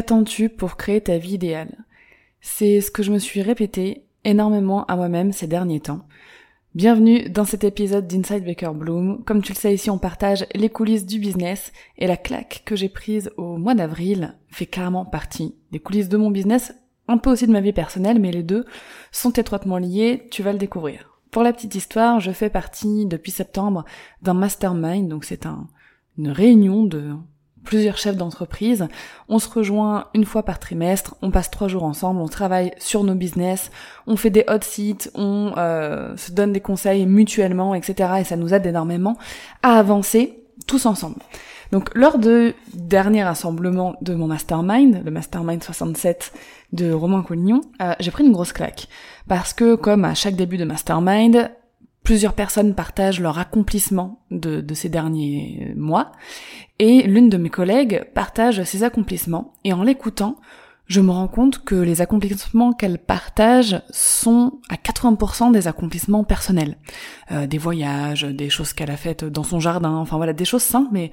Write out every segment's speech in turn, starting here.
Qu'attends-tu pour créer ta vie idéale? C'est ce que je me suis répété énormément à moi-même ces derniers temps. Bienvenue dans cet épisode d'Inside Baker Bloom. Comme tu le sais ici, on partage les coulisses du business et la claque que j'ai prise au mois d'avril fait carrément partie des coulisses de mon business, un peu aussi de ma vie personnelle, mais les deux sont étroitement liés, tu vas le découvrir. Pour la petite histoire, je fais partie depuis septembre d'un mastermind, donc c'est un, une réunion de plusieurs chefs d'entreprise. On se rejoint une fois par trimestre, on passe trois jours ensemble, on travaille sur nos business, on fait des hot seats, on euh, se donne des conseils mutuellement, etc. Et ça nous aide énormément à avancer tous ensemble. Donc lors de dernier rassemblement de mon mastermind, le mastermind 67 de Romain Collignon, euh, j'ai pris une grosse claque. Parce que comme à chaque début de mastermind, plusieurs personnes partagent leur accomplissement de, de ces derniers mois, et l'une de mes collègues partage ses accomplissements, et en l'écoutant, je me rends compte que les accomplissements qu'elle partage sont à 80% des accomplissements personnels. Euh, des voyages, des choses qu'elle a faites dans son jardin, enfin voilà, des choses simples, mais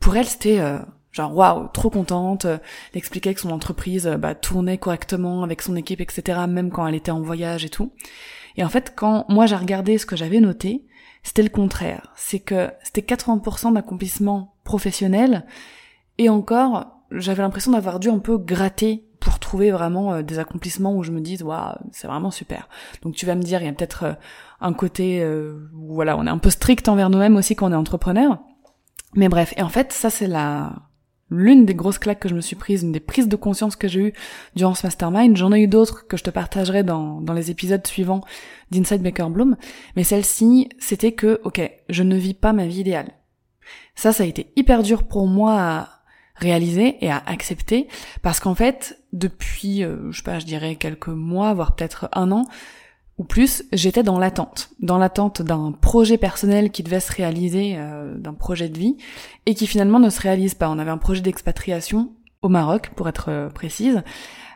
pour elle c'était... Euh, genre waouh, trop contente, elle expliquait que son entreprise bah, tournait correctement avec son équipe, etc., même quand elle était en voyage et tout. Et en fait, quand moi j'ai regardé ce que j'avais noté, c'était le contraire. C'est que c'était 80% d'accomplissement professionnel, et encore, j'avais l'impression d'avoir dû un peu gratter pour trouver vraiment euh, des accomplissements où je me dise waouh c'est vraiment super donc tu vas me dire il y a peut-être euh, un côté euh, où voilà on est un peu strict envers nous-mêmes aussi quand on est entrepreneur mais bref et en fait ça c'est la l'une des grosses claques que je me suis prise, une des prises de conscience que j'ai eues durant ce mastermind. J'en ai eu d'autres que je te partagerai dans, les épisodes suivants d'Inside Baker Bloom. Mais celle-ci, c'était que, ok, je ne vis pas ma vie idéale. Ça, ça a été hyper dur pour moi à réaliser et à accepter parce qu'en fait, depuis, euh, je sais pas, je dirais quelques mois, voire peut-être un an, ou plus, j'étais dans l'attente, dans l'attente d'un projet personnel qui devait se réaliser, euh, d'un projet de vie, et qui finalement ne se réalise pas. On avait un projet d'expatriation au Maroc, pour être euh, précise,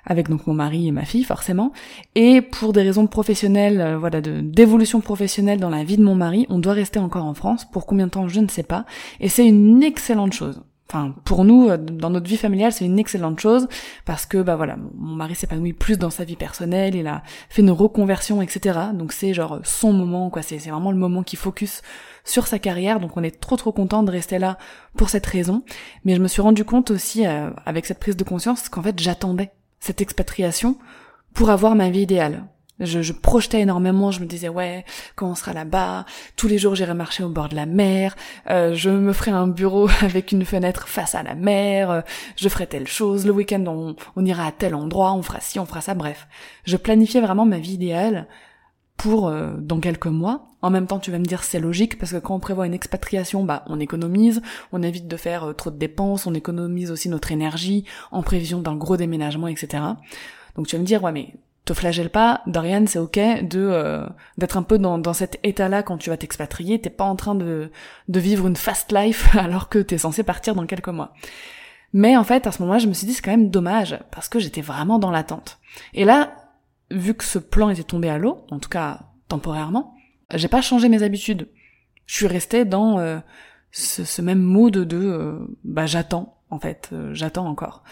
avec donc mon mari et ma fille forcément, et pour des raisons professionnelles, euh, voilà, d'évolution professionnelle dans la vie de mon mari, on doit rester encore en France. Pour combien de temps, je ne sais pas, et c'est une excellente chose enfin pour nous euh, dans notre vie familiale c'est une excellente chose parce que bah voilà mon mari s'épanouit plus dans sa vie personnelle il a fait une reconversion etc donc c'est genre son moment quoi. C'est vraiment le moment qui focus sur sa carrière. Donc on est trop trop content de rester là pour cette raison. Mais je me suis rendu compte aussi euh, avec cette prise de conscience qu'en fait j'attendais cette expatriation pour avoir ma vie idéale je, je, projetais énormément, je me disais ouais, quand on sera là-bas, tous les jours j'irai marcher au bord de la mer, euh, je me ferai un bureau avec une fenêtre face à la mer, euh, je ferai telle chose, le week-end on, on, ira à tel endroit, on fera ci, on fera ça, bref. Je planifiais vraiment ma vie idéale pour euh, dans quelques mois. En même temps, tu vas me dire c'est logique parce que quand on prévoit une expatriation, bah on économise, on évite de faire trop de dépenses, on économise aussi notre énergie en prévision d'un gros déménagement, etc. Donc tu vas me dire ouais mais te flagelle pas, Dorian, c'est ok de euh, d'être un peu dans, dans cet état-là quand tu vas t'expatrier. T'es pas en train de de vivre une fast life alors que t'es censé partir dans quelques mois. Mais en fait, à ce moment-là, je me suis dit c'est quand même dommage parce que j'étais vraiment dans l'attente. Et là, vu que ce plan était tombé à l'eau, en tout cas temporairement, j'ai pas changé mes habitudes. Je suis restée dans euh, ce, ce, même mood de euh, bah j'attends en fait, euh, j'attends encore.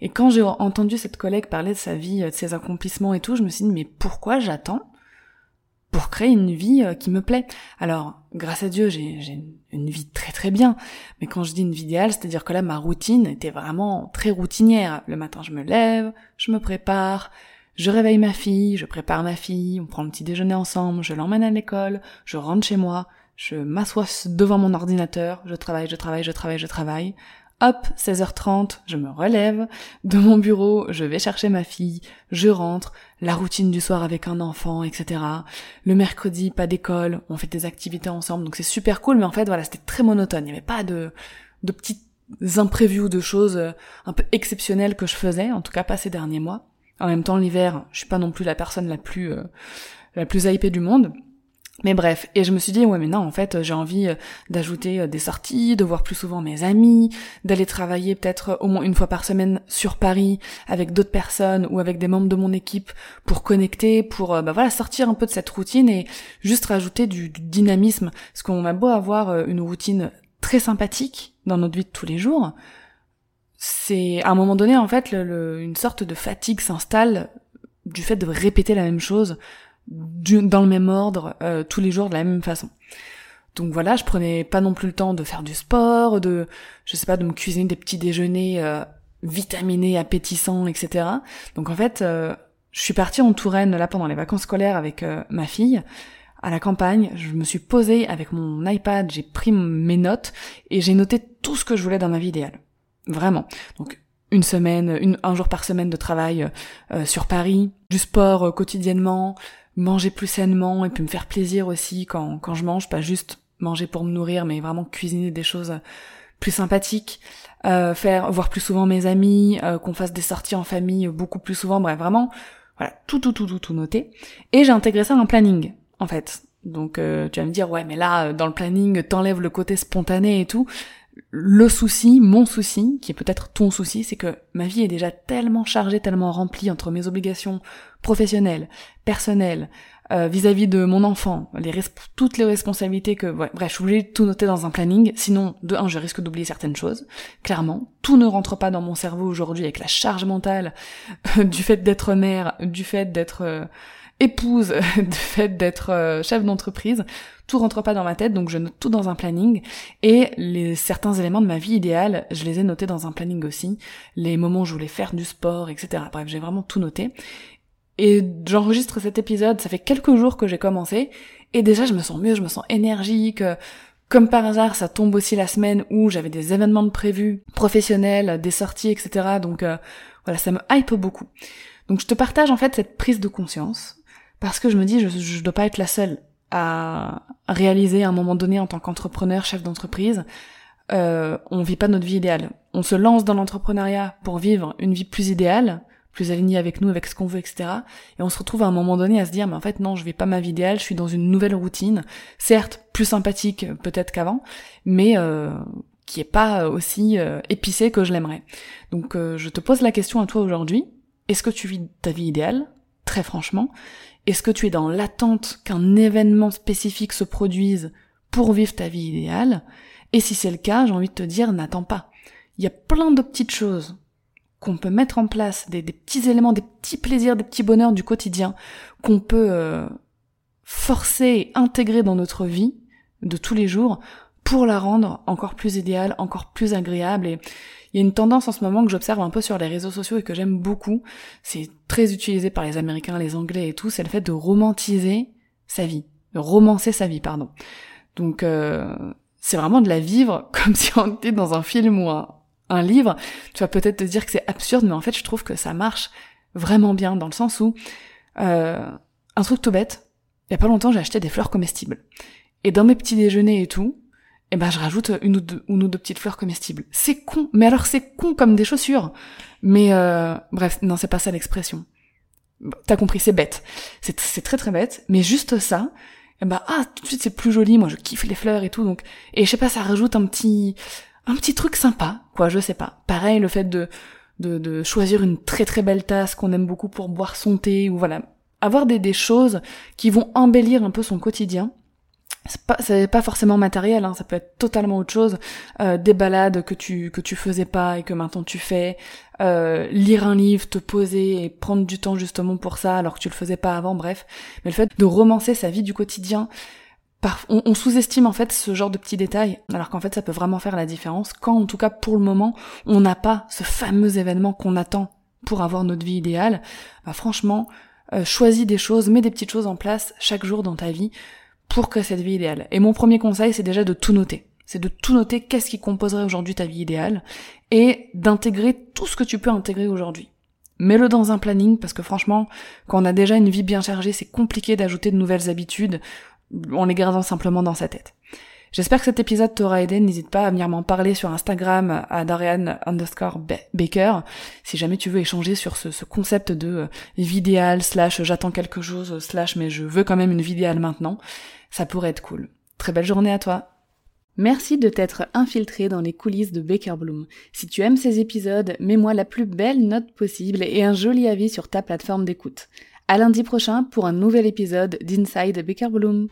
Et quand j'ai entendu cette collègue parler de sa vie, euh, de ses accomplissements et tout, je me suis dit mais pourquoi j'attends pour créer une vie euh, qui me plaît? Alors, grâce à Dieu, j'ai une vie très très bien. Mais quand je dis une vie idéale, c'est-à-dire que là, ma routine était vraiment très routinière. Le matin, je me lève, je me prépare, je réveille ma fille, je prépare ma fille, on prend le petit déjeuner ensemble, je l'emmène à l'école, je rentre chez moi, je m'assois devant mon ordinateur, je travaille, je travaille, je travaille, je travaille. Hop, 16h30, je me relève de mon bureau, je vais chercher ma fille, je rentre, la routine du soir avec un enfant, etc. Le mercredi, pas d'école, on fait des activités ensemble, donc c'est super cool, mais en fait, voilà, c'était très monotone, il n'y avait pas de, de petites imprévus de choses euh, un peu exceptionnelles que je faisais, en tout cas pas ces derniers mois. En même temps, l'hiver, je suis pas non plus la personne la plus euh, la plus hypée du monde. Mais bref, et je me suis dit ouais mais non en fait j'ai envie euh, d'ajouter euh, des sorties, de voir plus souvent mes amis, d'aller travailler peut-être au moins une fois par semaine sur Paris avec d'autres personnes ou avec des membres de mon équipe pour connecter, pour bah voilà sortir un peu de cette routine et juste rajouter du, dynamisme. Parce qu'on a beau avoir une routine très sympathique dans notre vie de tous les jours, c'est à un moment donné en fait une sorte de fatigue s'installe du fait de répéter la même chose dans le même ordre euh, tous les jours de la même façon. Donc voilà, je prenais pas non plus le temps de faire du sport, de je sais pas, de me cuisiner des petits déjeuners euh, vitaminés, appétissants, etc. Donc en fait, euh, je suis partie en Touraine là pendant les vacances scolaires avec ma fille à la campagne, je me suis posée avec mon iPad, j'ai pris mes notes et j'ai noté tout ce que je voulais dans ma vie idéale. Vraiment. Donc une semaine, une, un jour par semaine de travail euh, sur Paris, du sport euh, quotidiennement, manger plus sainement et puis me faire plaisir aussi quand, quand je mange, pas juste manger pour me nourrir, mais vraiment cuisiner des choses plus sympathiques, euh, faire voir plus souvent mes amis, qu'on fasse des sorties en famille beaucoup plus souvent, bref vraiment, voilà, tout tout tout tout tout noté. Et j'ai intégré ça dans un planning, en fait. Donc tu vas me dire ouais mais là dans le planning t'enlèves le côté spontané et tout le souci, mon souci, qui est peut-être ton souci, c'est que ma vie est déjà tellement chargée, tellement remplie entre mes obligations professionnelles, personnelles, euh, vis-à-vis de mon enfant, les toutes les responsabilités que, ouais, bref, je suis tout noter dans un planning, sinon, de un, je risque d'oublier certaines choses, clairement. Tout ne rentre pas dans mon cerveau aujourd'hui avec la charge mentale du fait d'être mère, du fait d'être euh, épouse, du fait d'être euh, chef d'entreprise tout rentre pas dans ma tête, donc je note tout dans un planning. Et les certains éléments de ma vie idéale, je les ai notés dans un planning aussi. Les moments où je voulais faire du sport, etc. Bref, j'ai vraiment tout noté. Et j'enregistre cet épisode, ça fait quelques jours que j'ai commencé, et déjà je me sens mieux, je me sens énergique. Comme par hasard, ça tombe aussi la semaine où j'avais des événements de prévus, professionnels, des sorties, etc. Donc euh, voilà, ça me hype beaucoup. Donc je te partage en fait cette prise de conscience, parce que je me dis, je, je dois pas être la seule à réaliser à un moment donné en tant qu'entrepreneur, chef d'entreprise. Euh, on vit pas notre vie idéale. On se lance dans l'entrepreneuriat pour vivre une vie plus idéale, plus alignée avec nous, avec ce qu'on veut, etc. Et on se retrouve à un moment donné à se dire, mais en fait non, je vis pas ma vie idéale, je suis dans une nouvelle routine, certes plus sympathique peut-être qu'avant, mais euh, qui est pas aussi euh, épicée que je l'aimerais. Donc euh, je te pose la question à toi aujourd'hui, est-ce que tu vis ta vie idéale? Très franchement, est-ce que tu es dans l'attente qu'un événement spécifique se produise pour vivre ta vie idéale? Et si c'est le cas, j'ai envie de te dire, n'attends pas. Il y a plein de petites choses qu'on peut mettre en place, des, petits éléments, des petits plaisirs, des petits bonheurs du quotidien qu'on peut euh, forcer et intégrer dans notre vie de tous les jours pour la rendre encore plus idéale, encore plus agréable et il y a une tendance en ce moment que j'observe un peu sur les réseaux sociaux et que j'aime beaucoup, c'est très utilisé par les Américains, les Anglais et tout, c'est le fait de romantiser sa vie, de romancer sa vie, pardon. Donc euh, c'est vraiment de la vivre comme si on était dans un film ou un, livre. Tu vas peut-être te dire que c'est absurde, mais en fait je trouve que ça marche vraiment bien dans le sens où euh, un truc tout bête. Il y a pas longtemps j'ai acheté des fleurs comestibles et dans mes petits déjeuners et tout, eh ben je rajoute une ou deux, une ou deux petites fleurs comestibles. C'est con, mais alors c'est con comme des chaussures. Mais euh, bref, non, c'est pas ça l'expression. T'as compris, c'est bête. C'est, très très bête, mais juste ça, eh ben ah tout de suite c'est plus joli. Moi je kiffe les fleurs et tout, donc et je sais pas, ça rajoute un petit un petit truc sympa, quoi. Je sais pas. Pareil, le fait de de, de choisir une très très belle tasse qu'on aime beaucoup pour boire son thé ou voilà, avoir des des choses qui vont embellir un peu son quotidien c'est pas pas forcément matériel hein, ça peut être totalement autre chose. Euh, des balades que tu que tu faisais pas et que maintenant tu fais. Euh, lire un livre te poser et prendre du temps justement pour ça alors que tu le faisais pas avant bref. Mais le fait de romancer sa vie du quotidien on, on sous-estime en fait ce genre de petits détails alors qu'en fait ça peut vraiment faire la différence quand en tout cas pour le moment on n'a pas ce fameux événement qu'on attend pour avoir notre vie idéale. Bah franchement euh, choisis des choses mets des petites choses en place chaque jour dans ta vie pour créer cette vie idéale. Et mon premier conseil, c'est déjà de tout noter. C'est de tout noter qu'est-ce qui composerait aujourd'hui ta vie idéale et d'intégrer tout ce que tu peux intégrer aujourd'hui. Mets-le dans un planning parce que franchement, quand on a déjà une vie bien chargée, c'est compliqué d'ajouter de nouvelles habitudes en les gardant simplement dans sa tête. J'espère que cet épisode t'aura aidé. N'hésite pas à venir m'en parler sur Instagram à Darian underscore Baker si jamais tu veux échanger sur ce, concept de euh, vidéal slash j'attends quelque chose slash mais je veux quand même une vidéale maintenant. Ça pourrait être cool. Très belle journée à toi. Merci de t'être infiltré dans les coulisses de Baker Bloom. Si tu aimes ces épisodes, mets-moi la plus belle note possible et un joli avis sur ta plateforme d'écoute. À lundi prochain pour un nouvel épisode d'Inside Baker Bloom.